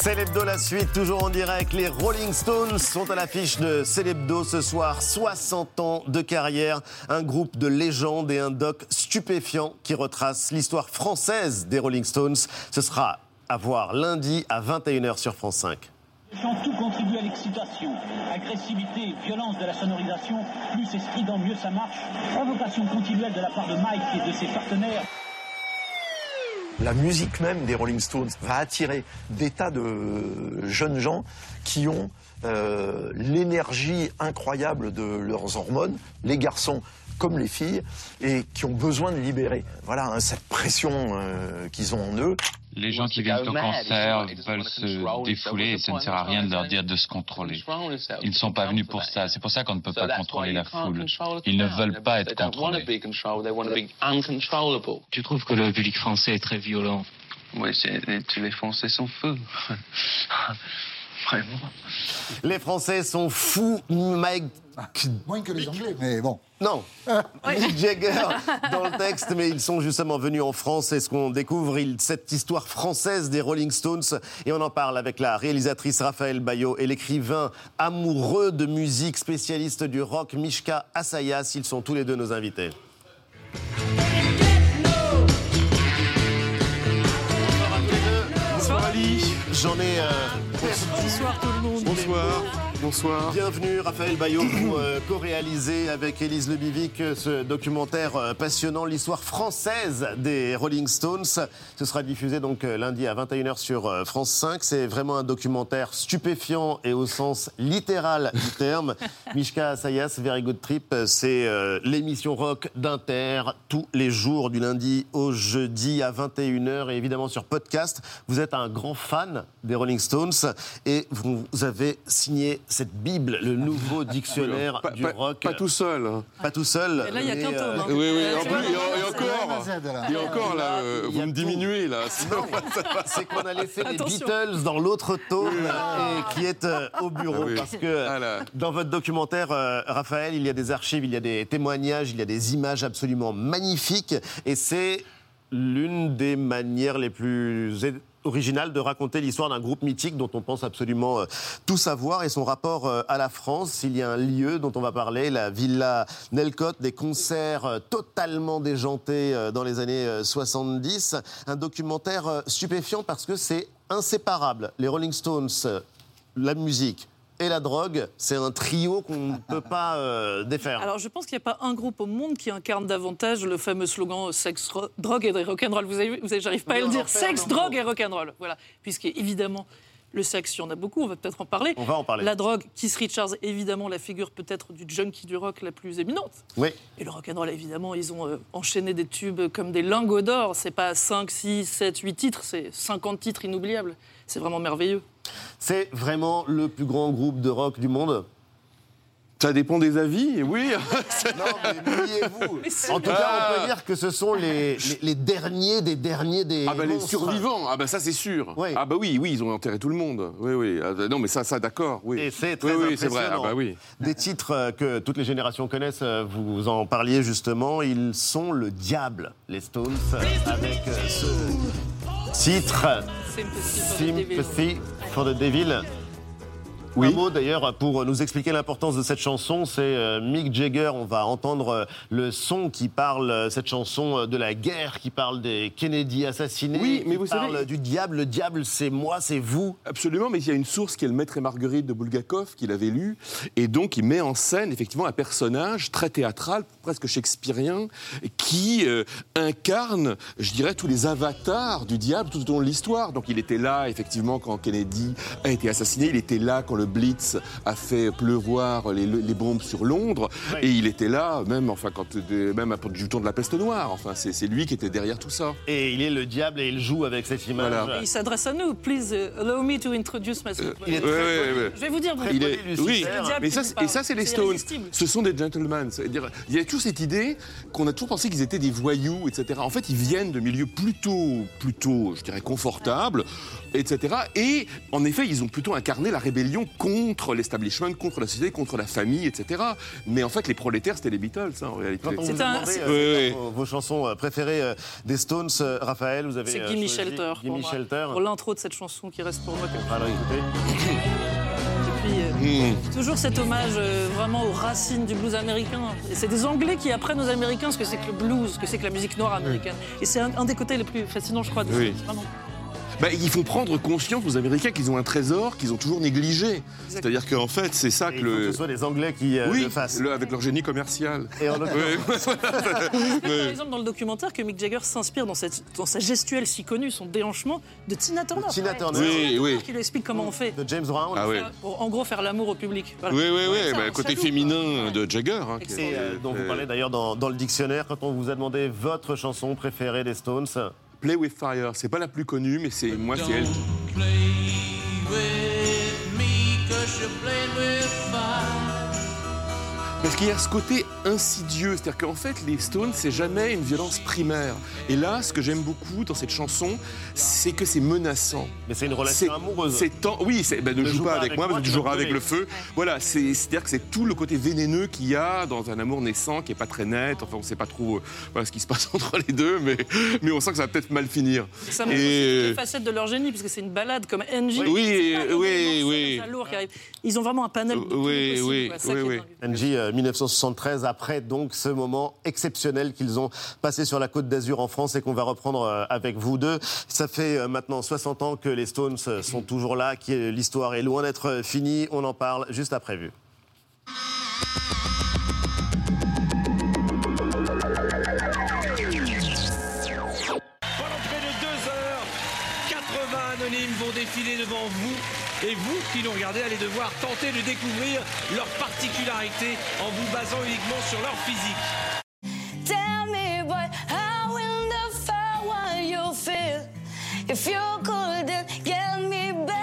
Célébdo la suite, toujours en direct. Les Rolling Stones sont à l'affiche de Célébdo ce soir. 60 ans de carrière, un groupe de légendes et un doc stupéfiant qui retrace l'histoire française des Rolling Stones. Ce sera à voir lundi à 21h sur France 5. tout contribue à l'excitation. Agressivité, violence de la sonorisation, plus c'est strident, mieux ça marche. Provocation continuelle de la part de Mike et de ses partenaires. La musique même des Rolling Stones va attirer des tas de jeunes gens qui ont euh, l'énergie incroyable de leurs hormones, les garçons comme les filles, et qui ont besoin de libérer. Voilà, hein, cette pression euh, qu'ils ont en eux. Les gens qui viennent au concert veulent se défouler et ça ne sert à rien de leur dire de se contrôler. Ils ne sont pas venus pour ça. C'est pour ça qu'on ne peut pas contrôler la foule. Ils ne veulent pas être contrôlés. Tu trouves que le public français est très violent? Oui, tous les Français sont fous. Vraiment. Les Français sont fous. Mike Moins que les Anglais, mais bon. Non, Mick Jagger dans le texte, mais ils sont justement venus en France et ce qu'on découvre, cette histoire française des Rolling Stones. Et on en parle avec la réalisatrice Raphaël Bayot et l'écrivain amoureux de musique, spécialiste du rock, Mishka Asayas. Ils sont tous les deux nos invités. Bonsoir Ali. J'en ai. Euh, bonsoir tout le monde. Bonsoir. Bonsoir. Bienvenue Raphaël Bayot pour euh, co-réaliser avec Élise Lebivic euh, ce documentaire euh, passionnant, l'histoire française des Rolling Stones. Ce sera diffusé donc lundi à 21h sur France 5. C'est vraiment un documentaire stupéfiant et au sens littéral du terme. Mishka Sayas, Very Good Trip, c'est l'émission rock d'Inter tous les jours du lundi au jeudi à 21h et évidemment sur podcast. Vous êtes un grand fan des Rolling Stones et vous avez signé cette Bible, le nouveau dictionnaire du rock. Pas tout seul. Hein. Pas tout seul. Et là, il y a qu'un tome. Hein. Oui, oui, et, encore. Et encore, là, vous me diminuez, là. C'est qu'on a laissé les Beatles dans l'autre tome et qui est euh, au bureau. Ah parce que ah dans votre documentaire, euh, Raphaël, il y a des archives, il y a des témoignages, il y a des images absolument magnifiques. Et c'est l'une des manières les plus original de raconter l'histoire d'un groupe mythique dont on pense absolument euh, tout savoir et son rapport euh, à la France. Il y a un lieu dont on va parler, la Villa Nelcotte, des concerts euh, totalement déjantés dans les années 70. Un documentaire stupéfiant parce que c'est inséparable. Les Rolling Stones, la musique, et la drogue, c'est un trio qu'on ne peut pas euh, défaire. Alors je pense qu'il n'y a pas un groupe au monde qui incarne davantage le fameux slogan sexe, drogue et rock'n'roll. Vous avez, vous j'arrive pas à le dire. Sexe, drogue et rock'n'roll. Voilà. Puisqu'évidemment, le sexe, il y en a beaucoup, on va peut-être en parler. On va en parler. La drogue, Keith Richards, évidemment, la figure peut-être du junkie du rock la plus éminente. Oui. Et le rock'n'roll, évidemment, ils ont euh, enchaîné des tubes comme des lingots d'or. C'est pas 5, 6, 7, 8 titres, c'est 50 titres inoubliables. C'est vraiment merveilleux. C'est vraiment le plus grand groupe de rock du monde ça dépend des avis, oui. non, mais mouillez-vous. En tout cas, on peut ah. dire que ce sont les, les, derniers des derniers des. Ah, bah les survivants, ah, bah ça, c'est sûr. Ah, bah oui, oui, ils ont enterré tout le monde. Oui, oui. Ah, non, mais ça, ça d'accord, oui. Et c'est très oui, c'est vrai. Ah, bah oui. Des titres euh, que toutes les générations connaissent, euh, vous en parliez justement, ils sont le diable, les Stones, avec euh, ce titre. Sympathy for the Devil. Un mot d'ailleurs pour nous expliquer l'importance de cette chanson, c'est euh, Mick Jagger. On va entendre euh, le son qui parle, euh, cette chanson de la guerre, qui parle des Kennedy assassinés, oui, mais qui vous parle savez... du diable. Le diable, c'est moi, c'est vous. Absolument, mais il y a une source qui est le Maître et Marguerite de Bulgakov, qu'il avait lu, et donc il met en scène effectivement un personnage très théâtral, presque shakespearien, qui incarne, je dirais, tous les avatars du diable tout au long de l'histoire. Donc il était là, effectivement, quand Kennedy a été assassiné, il était là quand le Blitz a fait pleuvoir les, bombes sur Londres, et il était là, même, enfin, quand, même du temps de la peste noire. Enfin, c'est lui qui était derrière tout ça. Et il est le diable et il joue avec cette image. Il s'adresse à nous. Please uh, allow me to introduce myself. il est très Je vais vous dire, il est, oui, mais ça, et ça, c'est les Stones. Ce sont des gentlemen. Il y a toujours cette idée qu'on a toujours pensé qu'ils étaient des voyous, etc. En fait, ils viennent de milieux plutôt, plutôt, je dirais, confortables etc. Et en effet, ils ont plutôt incarné la rébellion contre l'establishment, contre la société, contre la famille, etc. Mais en fait, les prolétaires, c'était les Beatles, hein, en réalité. Quand on vous a demandé, vos, chansons préférées des Stones, Raphaël, vous avez. C'est Gimme Shelter. Gimme Shelter. Pour l'intro de cette chanson qui reste pour moi. Alors écoutez. Hmm. Toujours cet hommage euh, vraiment aux racines du blues américain. Et c'est des Anglais qui apprennent aux Américains ce que c'est que le blues, ce que c'est que la musique noire américaine. Et c'est un, des côtés les plus fascinants, je crois, de oui. Bah, ils font prendre conscience aux Américains qu'ils ont un trésor qu'ils ont toujours négligé. C'est-à-dire qu'en fait, c'est ça que le. Que ce soit les Anglais qui euh, oui, le fassent. avec leur génie commercial. Et en Par exemple, dans le documentaire, que Mick Jagger s'inspire dans, cette, dans sa gestuelle si connue, son déhanchement, de Tina Turner. De Tina Turner. Oui, oui. Qui lui explique comment on fait. De James Brown. Ah, oui. Pour en gros faire l'amour au public. Oui, oui, oui. Bah, côté féminin de Jagger. Hein, et euh, dont vous parlez d'ailleurs dans, dans le dictionnaire quand on vous a demandé votre chanson préférée des Stones. Play with Fire. C'est pas la plus connue, mais c'est moi, c'est elle. Parce qu'il y a ce côté insidieux, c'est-à-dire qu'en fait, les Stones, c'est jamais une violence primaire. Et là, ce que j'aime beaucoup dans cette chanson, c'est que c'est menaçant. Mais c'est une relation amoureuse. C'est Oui, ben, ne, joue, pas avec, moi, mais tu joueras avec le feu. Voilà, c'est-à-dire que c'est tout le côté vénéneux qu'il y a dans un amour naissant qui est pas très net. Enfin, on sait pas trop euh, ce qui se passe entre les deux, mais, mais on sent que ça va peut-être mal finir. Ça montre et... facette de leur génie, parce que c'est une balade comme NG. Oui, oui, oui. Ils ont vraiment un panel. De oui, oui, oui, oui. NG, 1973, après donc ce moment exceptionnel qu'ils ont passé sur la côte d'Azur en France et qu'on va reprendre euh, avec vous deux. Ça fait euh, maintenant 60 ans que les Stones euh, sont toujours là, que l'histoire est loin d'être finie. On en parle juste après vue. Pendant près de deux heures, 80 anonymes vont défiler devant vous et vous qui nous regardez, allez devoir tenter de découvrir leurs particularités en vous basant uniquement sur leur physique. Tell me, boy, how in the fire what you feel? If you couldn't get me back.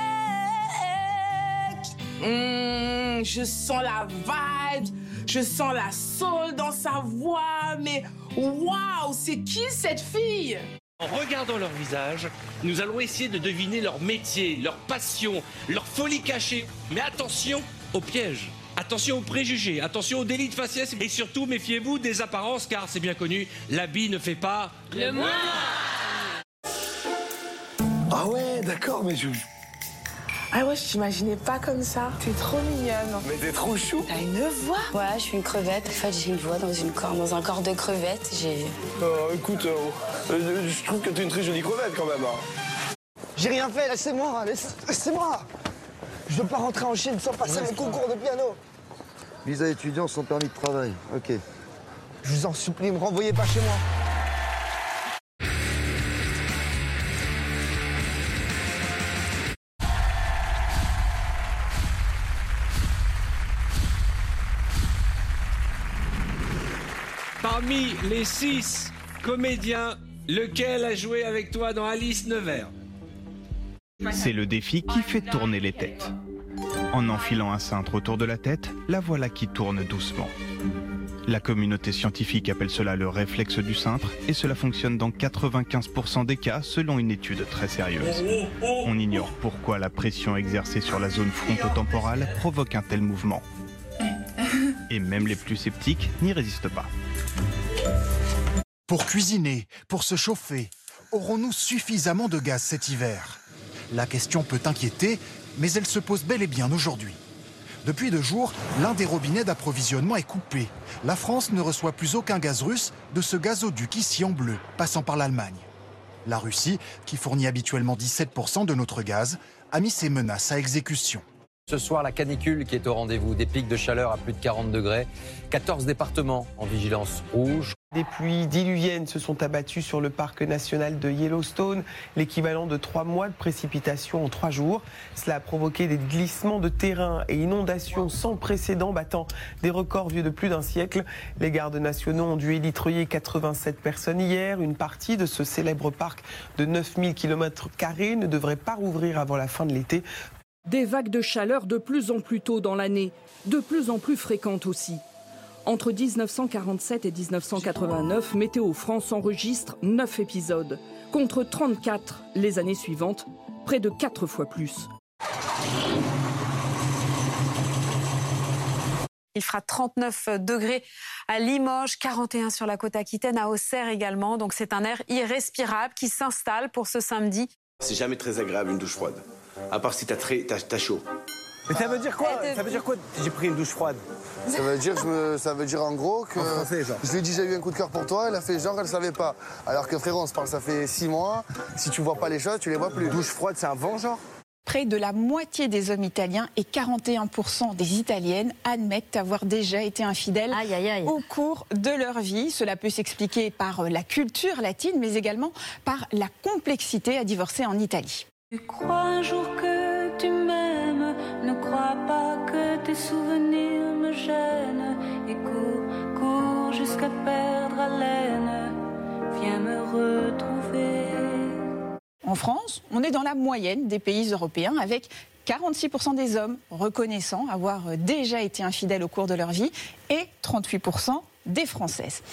Mmh, je sens la vibe, je sens la soul dans sa voix, mais waouh, c'est qui cette fille? En regardant leur visage, nous allons essayer de deviner leur métier, leur passion, leur folie cachée. Mais attention aux pièges. Attention aux préjugés, attention aux délits de faciès et surtout méfiez-vous des apparences car c'est bien connu, l'habit ne fait pas le moine. Ah ouais, d'accord, mais je, ah ouais, je t'imaginais pas comme ça. T'es trop mignonne. Mais t'es trop chou. T'as une voix Ouais, je suis une crevette. En fait, j'ai une voix dans, une corps, dans un corps de crevette. J'ai. Oh, écoute, euh, euh, je trouve que t'es une très jolie crevette quand même. Hein. J'ai rien fait, laissez-moi, laissez-moi. Je veux pas rentrer en Chine sans passer mon concours de piano. Visa étudiant sans permis de travail. Ok. Je vous en supplie, me renvoyez pas chez moi. Les six comédiens, lequel a joué avec toi dans Alice Nevers? C'est le défi qui fait tourner les têtes. En enfilant un cintre autour de la tête, la voilà qui tourne doucement. La communauté scientifique appelle cela le réflexe du cintre et cela fonctionne dans 95% des cas selon une étude très sérieuse. On ignore pourquoi la pression exercée sur la zone frontotemporale provoque un tel mouvement. Et même les plus sceptiques n'y résistent pas. Pour cuisiner, pour se chauffer, aurons-nous suffisamment de gaz cet hiver? La question peut inquiéter, mais elle se pose bel et bien aujourd'hui. Depuis deux jours, l'un des robinets d'approvisionnement est coupé. La France ne reçoit plus aucun gaz russe de ce gazoduc ici en bleu, passant par l'Allemagne. La Russie, qui fournit habituellement 17% de notre gaz, a mis ses menaces à exécution. Ce soir, la canicule qui est au rendez-vous, des pics de chaleur à plus de 40 degrés, 14 départements en vigilance rouge. Des pluies diluviennes se sont abattues sur le parc national de Yellowstone, l'équivalent de trois mois de précipitations en trois jours. Cela a provoqué des glissements de terrain et inondations sans précédent, battant des records vieux de plus d'un siècle. Les gardes nationaux ont dû élitreiller 87 personnes hier. Une partie de ce célèbre parc de 9000 km ne devrait pas rouvrir avant la fin de l'été. Des vagues de chaleur de plus en plus tôt dans l'année, de plus en plus fréquentes aussi. Entre 1947 et 1989, Météo France enregistre 9 épisodes, contre 34 les années suivantes, près de 4 fois plus. Il fera 39 degrés à Limoges, 41 sur la côte aquitaine, à Auxerre également. Donc c'est un air irrespirable qui s'installe pour ce samedi. C'est jamais très agréable une douche froide, à part si t'as as, chaud. Mais ça veut dire quoi Ça veut dire quoi J'ai pris une douche froide. Ça veut dire, ça veut dire en gros que je lui ai dit j'ai eu un coup de cœur pour toi. Elle a fait genre elle savait pas. Alors que frérot, on se parle, ça fait six mois. Si tu vois pas les choses, tu les vois plus. Douche froide, c'est un vent genre Près de la moitié des hommes italiens et 41% des italiennes admettent avoir déjà été infidèles au cours de leur vie. Cela peut s'expliquer par la culture latine, mais également par la complexité à divorcer en Italie. Tu crois un jour que souvenirs me gênent et cours, cours jusqu'à perdre haleine, viens me retrouver. En France, on est dans la moyenne des pays européens avec 46% des hommes reconnaissant avoir déjà été infidèles au cours de leur vie et 38% des Françaises.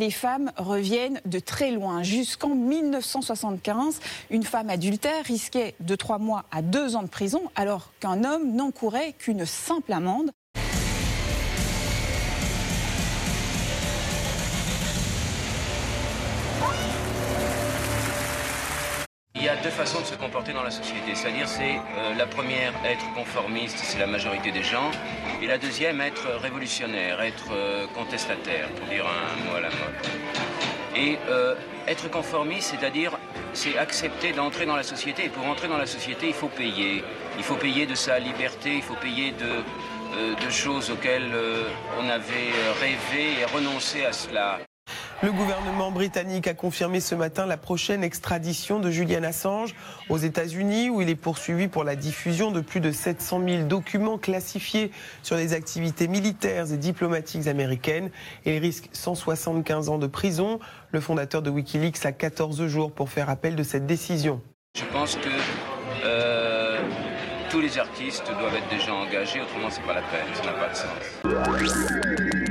Les femmes reviennent de très loin. Jusqu'en 1975, une femme adultère risquait de trois mois à deux ans de prison, alors qu'un homme n'encourait qu'une simple amende. Deux façons de se comporter dans la société. C'est-à-dire, c'est euh, la première, être conformiste, c'est la majorité des gens. Et la deuxième, être révolutionnaire, être euh, contestataire, pour dire un mot à la mode. Et euh, être conformiste, c'est-à-dire, c'est accepter d'entrer dans la société. Et pour entrer dans la société, il faut payer. Il faut payer de sa liberté, il faut payer de, de choses auxquelles on avait rêvé et renoncé à cela. Le gouvernement britannique a confirmé ce matin la prochaine extradition de Julian Assange aux États-Unis, où il est poursuivi pour la diffusion de plus de 700 000 documents classifiés sur les activités militaires et diplomatiques américaines. Il risque 175 ans de prison. Le fondateur de Wikileaks a 14 jours pour faire appel de cette décision. Je pense que euh, tous les artistes doivent être déjà engagés, autrement c'est pas la peine, ça n'a pas de sens.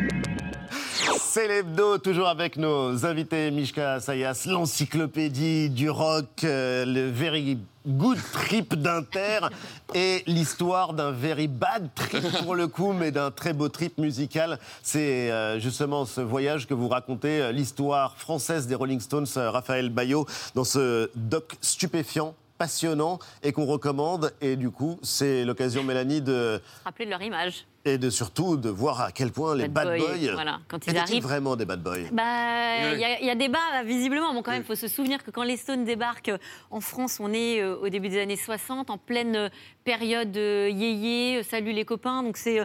C'est l'hebdo, toujours avec nos invités Mishka Sayas, l'encyclopédie du rock, euh, le very good trip d'Inter et l'histoire d'un very bad trip pour le coup, mais d'un très beau trip musical. C'est euh, justement ce voyage que vous racontez, euh, l'histoire française des Rolling Stones, Raphaël Bayot, dans ce doc stupéfiant passionnant et qu'on recommande. Et du coup, c'est l'occasion, Mélanie, de... Rappeler de leur image et de surtout de voir à quel point les bad, boys, voilà, quand ils arrivent. vraiment des bad boys? Bah il y, a débat visiblement. Bon quand même il faut se souvenir que quand les Stones débarquent en France on est euh, au début des années 60 en pleine euh, période euh, yéyé salut les copains. Donc c'est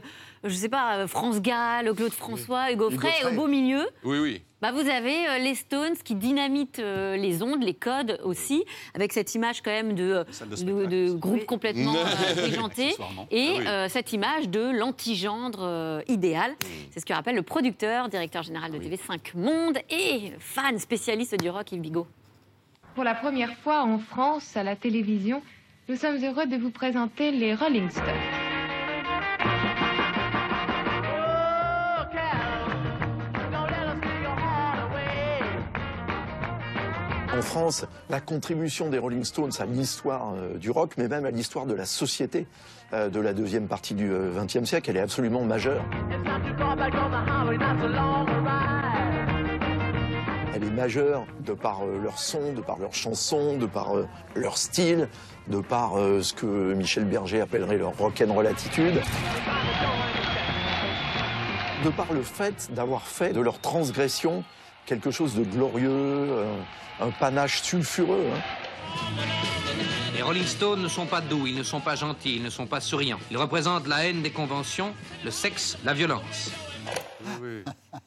je sais pas France Gall Claude François Hugo Frey au beau milieu. Oui oui bah, vous avez euh, les Stones qui dynamitent euh, les ondes, les codes aussi, avec cette image quand même de, de, groupe complètement déjanté, euh, et ah cette image de l'antigendre idéal. Hmm. C'est ce que rappelle le producteur, directeur général de TV5 Monde et fan spécialiste du rock, Yves Bigot. Pour la première fois en France, à la télévision, nous sommes heureux de vous présenter les Rolling Stones. France la contribution des Rolling Stones à l'histoire euh, du rock, mais même à l'histoire de la société euh, de la deuxième partie du XXe euh, siècle. Elle est absolument majeure. Elle est majeure de par leur son, de par leur chanson, de par leur style, de par ce que Michel Berger appellerait leur rock'n'roll attitude de par le fait d'avoir fait de leur transgression quelque chose de glorieux, un, panache sulfureux. Hein. Les Rolling Stones ne sont pas doux, ils ne sont pas gentils, ils ne sont pas souriants. Ils représentent la haine des conventions, le sexe, la violence.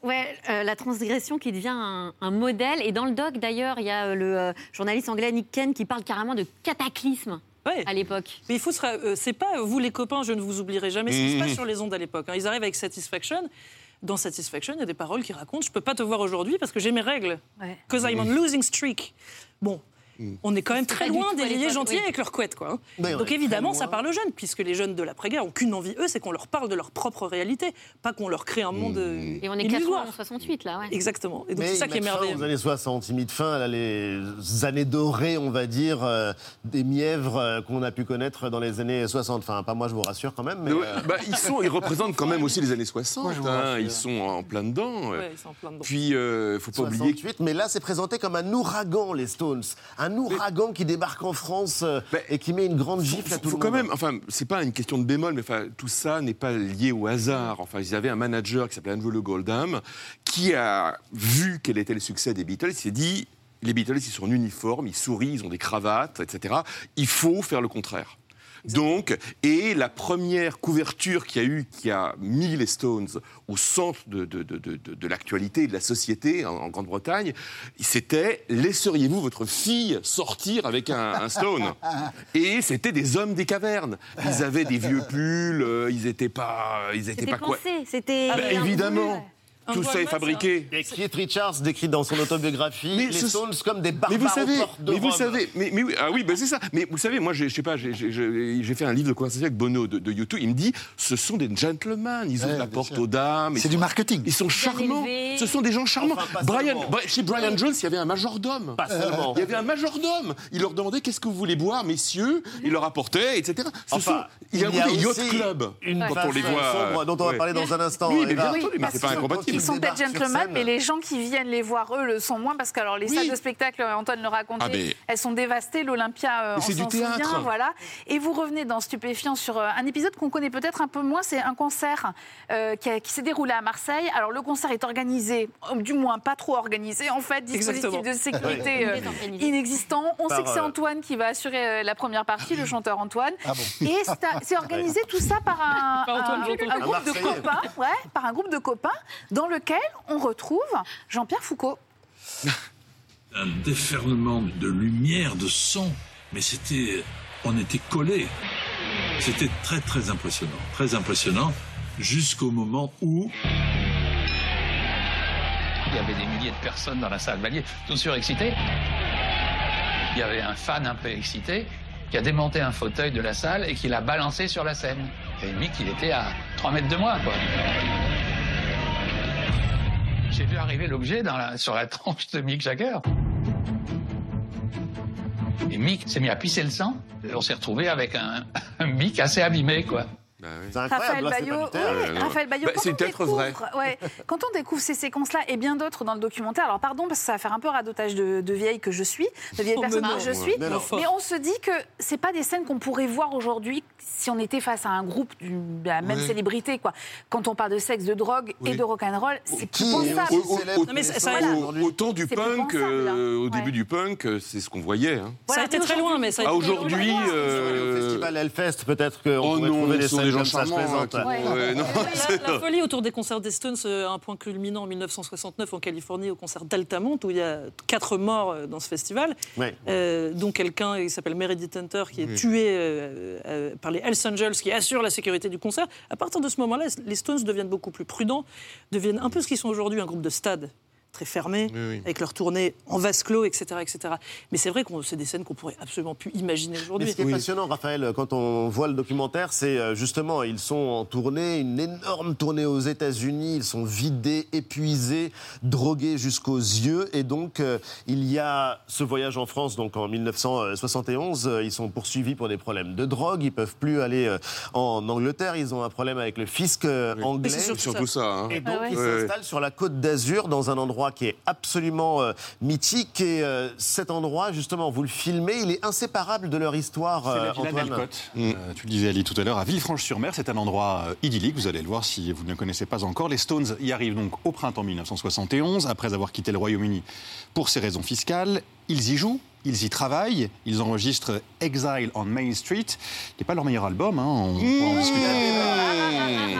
Ouais, euh, la transgression qui devient un, modèle. Et dans le doc, d'ailleurs, il y a euh, le euh, journaliste anglais Nick Ken qui parle carrément de cataclysme. à l'époque. Mais il faut se. c'est pas vous les copains, je ne vous oublierai jamais ce qui se passe sur les ondes à l'époque. Hein. Ils arrivent avec Satisfaction dans Satisfaction, il y a des paroles qui racontent Je peux pas te voir aujourd'hui parce que j'ai mes règles. Because I'm on losing streak. Bon. On est quand même très loin des vieilles gentils avec leurs couettes. Quoi. Hein. Donc évidemment, ça parle aux jeunes, puisque les jeunes de l'après-guerre n'ont qu'une envie, eux, c'est qu'on leur parle de leur propre réalité, pas qu'on leur crée un monde. Mmh. Et on est 80 68 là, ouais. Exactement. Et donc c'est ça qui est merveilleux. Aux années 60, imite fin, là, les années dorées, on va dire, euh, des mièvres euh, qu'on a pu connaître dans les années 60. Enfin, pas moi, je vous rassure quand même. Mais, euh, bah, ils, sont, ils représentent quand même aussi les années 60. Hein, ils sont en plein dedans. Ouais, ils sont en plein dedans. Puis, il faut pas 68, oublier. Mais là, c'est présenté comme un ouragan, les Stones. Un ouragan qui débarque en France et qui met une grande gifle à tout faut le quand monde. même, enfin, c'est pas une question de bémol, mais enfin, tout ça n'est pas lié au hasard. Enfin, ils avaient un manager qui s'appelait Andrew Le Goldham, qui a vu quel était le succès des Beatles. Il s'est dit, les Beatles, ils sont en uniforme, ils sourient, ils ont des cravates, etc. Il faut faire le contraire. Donc, et la première couverture qu'il y a eu, qui a mis les Stones au centre de, de, de, de l'actualité et de la société en, en Grande-Bretagne, c'était laisseriez-vous votre fille sortir avec un, un Stone? Et c'était des hommes des cavernes. Ils avaient des vieux pulls, euh, ils n'étaient pas, ils étaient pas quoi. C'était Bah, évidemment. Tout ça est fabriqué. Et Keith Richards décrit dans son autobiographie Mais les ce- Stones comme des barbares Mais vous savez, aux portes de mais vous Rome. savez, mais, mais oui, ah oui, ben c'est ça. Mais vous savez, moi, je sais pas, j'ai- fait un livre de conversation avec Bono de, de YouTube. Il me dit, ce sont des gentlemen. Ils ouvrent Ouais, la porte sûr. aux dames. C'est du marketing. Ils sont charmants. Ce sont des gens charmants. Enfin, Brian, chez Brian Jones, il y avait un majordome. Pas seulement. Il y avait un majordome. Il leur demandait qu'est-ce que vous voulez boire, messieurs? Il leur apportait, etc. Ce Enfin, sont, il y a un yacht aussi club une quand on les façon voit. sombre dont on va ouais. parler dans un instant. Oui, mais bien entendu, mais c'est pas incompatible. Ils sont peut-être gentlemen, mais les gens qui viennent les voir, eux, le sont moins, parce que alors, les Oui. salles de spectacle, Antoine le racontait, Ah, mais- elles sont dévastées, l'Olympia, euh, c'est du souvient, voilà. Et vous revenez dans Stupéfiant sur euh, un épisode qu'on connaît peut-être un peu moins, c'est un concert euh, qui, a- qui s'est déroulé à Marseille. Alors le concert est organisé, euh, du moins pas trop organisé, en fait, dispositif Exactement. de sécurité euh, inexistant. On Par, sait que c'est euh, Antoine qui va assurer euh, la première partie, le chanteur Antoine. Ah bon Et c'est organisé tout ça par un, Par un- Janton. un Un groupe de copains, ouais, par un groupe de copains, dans lequel on retrouve Jean-Pierre Foucault. un déferlement de lumière, de son, mais c'était, on était collés. C'était très très impressionnant, très impressionnant, jusqu'au moment où Il y avait des milliers de personnes dans la salle Valier, tout surexcités. Il y avait un fan un peu excité qui a démonté un fauteuil de la salle et qui l'a balancé sur la scène. Et Mick, il était à 3 mètres de moi, quoi. J'ai vu arriver l'objet sur la tranche de Mick Jagger. Et Mick s'est mis à pisser le sang. Et on s'est retrouvé avec un, un Mick assez abîmé, quoi. Bah oui. C'est Raphaël incroyable, c'est Bayot, théâtre. oui. Raphaël Bayot, Bah, quand, c'est on peut-être découvre, vrai. ouais, quand on découvre ces séquences-là et bien d'autres dans le documentaire, alors pardon parce que ça va faire un peu radotage de, de vieille que je suis, de vieille Oh, personne non. que je suis, Mais on se dit que c'est pas des scènes qu'on pourrait voir aujourd'hui si on était face à un groupe de la même célébrité quoi. Quand on parle de sexe, de drogue et de rock'n'roll, c'est plus Qui est pensable. Au- au- Au, au temps du C'est plus punk, pensable, là. euh, au Ouais. début du punk, euh, c'est ce qu'on voyait. hein. Ça a été très loin, mais ça a Ah, été très loin. aujourd'hui, Au euh, festival Hellfest, peut-être qu'on Oh pourrait trouver des scènes des gens charmants. hein, qui- Ouais. ouais, non, La, la folie autour des concerts des Stones, euh, un point culminant en 1969 en Californie au concert d'Altamont où il y a quatre morts euh, dans ce festival, Ouais. euh, dont quelqu'un qui s'appelle Meredith Hunter qui est Oui. tué euh, euh, par les Hells Angels qui assurent la sécurité du concert. À partir de ce moment-là, les Stones deviennent beaucoup plus prudents, deviennent un peu ce qu'ils sont aujourd'hui, un groupe de stade très fermé, Oui, oui. avec leur tournée en vase clos, etc. etc. Mais c'est vrai que c'est des scènes qu'on pourrait absolument plus imaginer aujourd'hui. ce qui est passionnant, Raphaël, quand on voit le documentaire, c'est euh, justement, ils sont en tournée, une énorme tournée aux États-Unis, ils sont vidés, épuisés, drogués jusqu'aux yeux. Et donc, euh, il y a ce voyage en France, donc en 1971, euh, ils sont poursuivis pour des problèmes de drogue, ils peuvent plus aller en Angleterre, ils ont un problème avec le fisc anglais. c'est surtout Surtout ça. ça, hein. Et donc, Ah ouais. ils Ouais, s'installent sur la côte d'Azur, dans un endroit qui est absolument euh, mythique. Et euh, cet endroit, justement, vous le filmez, il est inséparable de leur histoire, C'est la euh, villa. Euh, tu le disais Ali tout à l'heure, à Villefranche-sur-Mer, c'est un endroit euh, idyllique, vous allez le voir si vous ne le connaissez pas encore. Les Stones y arrivent donc au printemps 1971, après avoir quitté le Royaume-Uni pour ces raisons fiscales. Ils y jouent, ils y travaillent, ils enregistrent Exile on Main Street, qui n'est pas leur meilleur album, hein, on discuter. On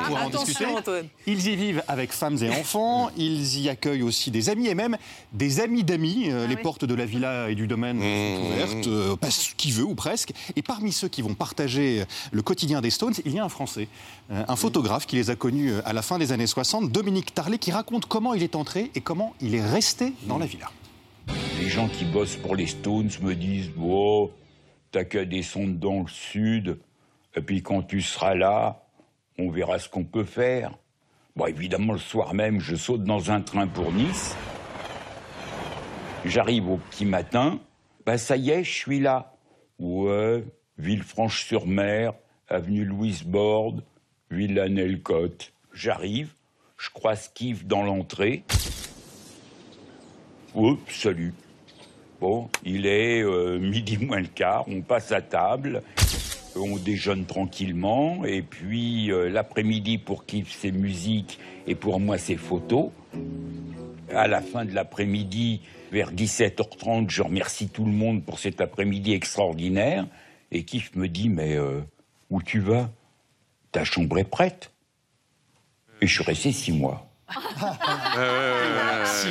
pourra en Attention, discuter. Antoine. Ils y vivent avec femmes et enfants, ils y accueillent aussi des amis et même des amis d'amis. Euh, les portes de la villa et du domaine sont ouvertes, euh, passe qui veut ou presque. Et parmi ceux qui vont partager le quotidien des Stones, il y a un Français, euh, un photographe qui les a connus euh, à la fin des années 60, Dominique Tarlet, qui raconte comment il est entré et comment il est resté dans la villa. les gens qui bossent pour les Stones me disent Oh, t'as qu'à descendre dans le sud, et puis quand tu seras là, on verra ce qu'on peut faire. Bon, évidemment, le soir même, je saute dans un train pour Nice. J'arrive au petit matin, bah ça y est, je suis là. Ouais, Villefranche-sur-Mer, avenue Louise Borde, Villa Nelcote. J'arrive, je croise Kif dans l'entrée. Oups, salut. Bon, il est euh, midi moins le quart, on passe à table, on déjeune tranquillement, et puis euh, l'après-midi pour Kif c'est musique et pour moi c'est photo. À la fin de l'après-midi, vers 17h30, je remercie tout le monde pour cet après-midi extraordinaire. Et Kif me dit, mais euh, où tu vas? Ta chambre est prête. Et je suis resté six mois.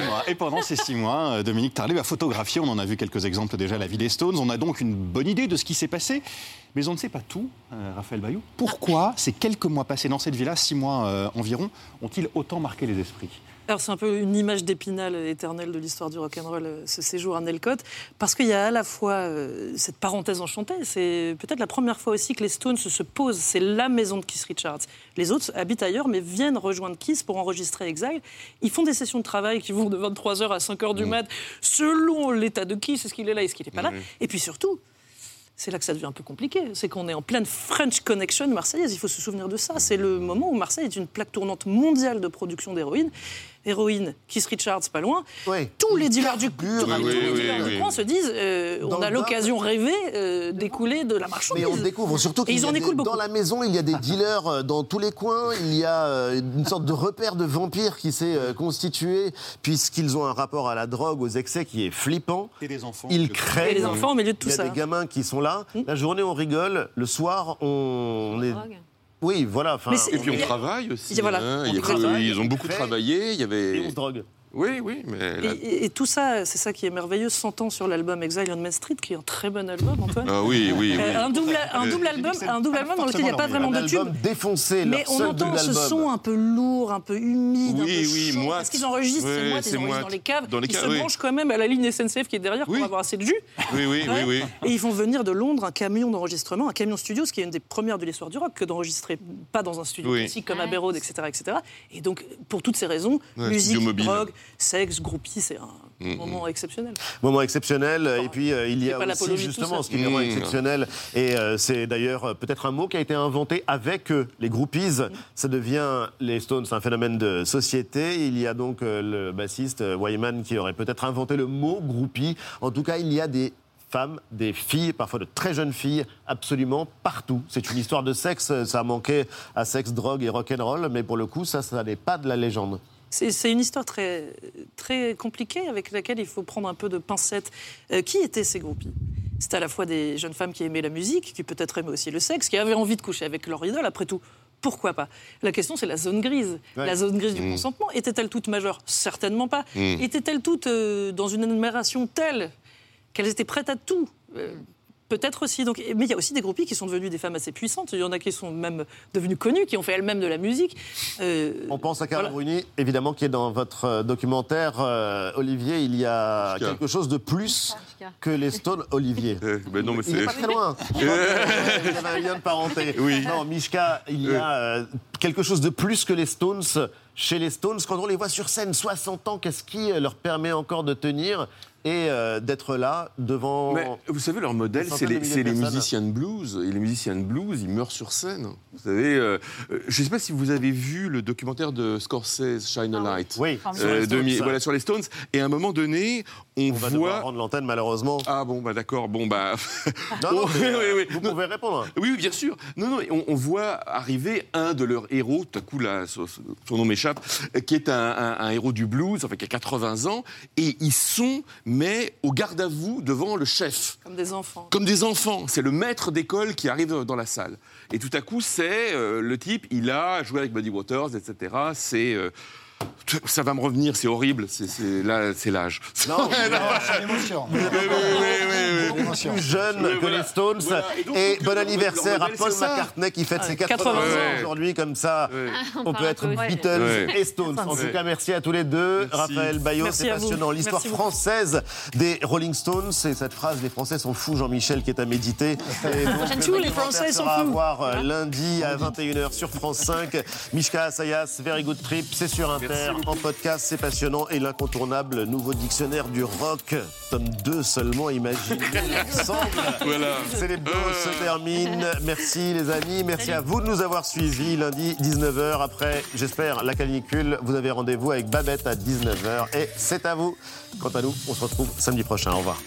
Mois. Et pendant ces six mois, euh, Dominique Tarlet va photographier, on en a vu quelques exemples déjà, la vie des Stones. On a donc une bonne idée de ce qui s'est passé, mais on ne sait pas tout, euh, Raphaël Bayou. Pourquoi ces quelques mois passés dans cette villa, six mois environ, ont-ils autant marqué les esprits? Alors c'est un peu une image d'épinal éternelle de l'histoire du rock'n'roll, euh, ce séjour à Nelcott, parce qu'il y a à la fois euh, cette parenthèse enchantée, c'est peut-être la première fois aussi que les Stones se posent, c'est la maison de Keith Richards. Les autres habitent ailleurs, mais viennent rejoindre Keith pour enregistrer Exile. Ils font des sessions de travail qui vont de 23h à 5h du mmh. mat, selon l'état de Keith, est-ce qu'il est là, est-ce qu'il n'est pas là. Mmh. Et puis surtout, c'est là que ça devient un peu compliqué. C'est qu'on est en pleine French Connection marseillaise. Il faut se souvenir de ça. C'est le moment où Marseille est une plaque tournante mondiale de production d'héroïne héroïne, Keith Richards, pas loin. Tous les dealers du, coin se disent euh, on a l'occasion rêvée euh, d'écouler de la marchandise. Mais on découvre surtout qu'ils dans la maison, il y a des dealers euh, dans tous les coins. Il y a une sorte de repère de vampires qui s'est constitué puisqu'ils ont un rapport à la drogue, aux excès qui est flippant. Et des enfants. Ils créent. des enfants au milieu de tout ça. Il y a des gamins qui sont là. Hmm. La journée, on rigole. Le soir, on, est. Oui, voilà. Et puis on travaille aussi. Hein. ils ont beaucoup travaillé. Il y avait. Et on se drogue. Oui, oui, mais... Et, tout ça, c'est ça qui est merveilleux, 100 ans sur l'album Exile on Main Street, qui est un très bon album, Antoine. Ah oui, oui, oui. Euh, un, double, un double album, un double album dans lequel il n'y a pas vraiment de tube. défoncé, Mais on entend ce son un peu lourd, un peu humide, oui, un peu oui, chaud, moi, parce qu'ils enregistrent, c'est moi, ils enregistrent dans les caves. Dans les ils se branchent quand même à la ligne SNCF qui est derrière pour avoir assez de jus. Oui, oui, oui, oui. Et ils font venir de Londres un camion d'enregistrement, un camion studio, ce qui est une des premières de l'histoire du rock, que d'enregistrer pas dans un studio classique comme Abbey Road, etc., etc. Et donc, pour toutes ces raisons, musique, drogue, sexe, groupe c'est un mm, mm. moment exceptionnel. Moment exceptionnel. et puis, euh, il y a aussi justement ce qui est vraiment mm. exceptionnel. Et euh, c'est d'ailleurs euh, peut-être un mot qui a été inventé avec les groupies. Ça devient, les Stones, un phénomène de société. Il y a donc le bassiste Wyman qui aurait peut-être inventé le mot groupie. En tout cas, il y a des femmes, des filles, parfois de très jeunes filles, absolument partout. C'est une histoire de sexe, ça a manqué à sexe, drogue et rock'n'roll, mais pour le coup, ça, ça n'est pas de la légende. C'est une histoire très, très compliquée avec laquelle il faut prendre un peu de pincette. Euh, qui étaient ces groupies? C'était à la fois des jeunes femmes qui aimaient la musique, qui peut-être aimaient aussi le sexe, qui avaient envie de coucher avec leur idole, après tout. Pourquoi pas? La question, c'est la zone grise. La zone grise du mmh. consentement. Était-elle toute majeure? Certainement pas. Mmh. Était-elle toute euh, dans une admiration telle qu'elles étaient prêtes à tout? Euh, Peut-être aussi. Donc, mais il y a aussi des groupies qui sont devenues des femmes assez puissantes. Il y en a qui sont même devenues connues, qui ont fait elles-mêmes de la musique. Euh, On pense à Carla Bruni, évidemment, qui est dans votre euh, documentaire. Euh, Olivier, il y a quelque chose de plus que les Stones. Olivier. Ben non, mais il n'est pas très loin. il y avait un lien de parenté. Oui. Non, Mishka, il y a quelque chose de plus que les Stones chez les Stones. Quand on les voit sur scène, 60 ans, qu'est-ce qui leur permet encore de tenir et euh, d'être là devant. Mais vous savez, leur modèle, c'est les, les musiciens de blues. Et les musiciens de blues, ils meurent sur scène. Vous savez, euh, euh, je ne sais pas si vous avez vu le documentaire de Scorsese, Shine a Light. Oui, sur, les voilà, sur les Stones. Et à un moment donné, on, on va voit. rendre l'antenne, malheureusement. Ah bon, bah d'accord. Bon, bah. non, non, oui, oui, Vous pouvez répondre. Oui, bien sûr. Non, non, on, voit arriver un de leurs héros, tout à coup, là, son, nom m'échappe, qui est un, un, héros du blues, enfin, qui a 80 ans. Et ils sont mais au garde à vous devant le chef. Comme des enfants. Comme des enfants. C'est le maître d'école qui arrive dans la salle. Et tout à coup, c'est euh, le type, il a joué avec Buddy Waters, etc. C'est. Euh, ça va me revenir, c'est horrible, c'est là, c'est l'âge. Non, c'est l'émotion. Oui, oui, oui, plus jeune que les Stones. Et, bon anniversaire à Paul McCartney qui fête ses 80 ans aujourd'hui, comme ça, on, peut être Beatles et Stones. En tout cas, merci à tous les deux. Raphaël Bayot, c'est passionnant. L'histoire française des Rolling Stones, c'est cette phrase les Français sont fous, Jean-Michel, qui est à méditer. Tous les Français sont fous. à voir euh, lundi à 21h sur France 5. Mishka Asayas, Very Good Trip, c'est sur En podcast, c'est passionnant. Et l'incontournable nouveau dictionnaire du rock, tome 2 seulement, imaginez l'ensemble. Voilà. C'est les beaux se termine. Merci les amis, merci à vous de nous avoir suivis lundi 19h. Après, j'espère, la canicule, vous avez rendez-vous avec Babette à 19h. Et c'est à vous. Quant à nous, on se retrouve samedi prochain. Au revoir.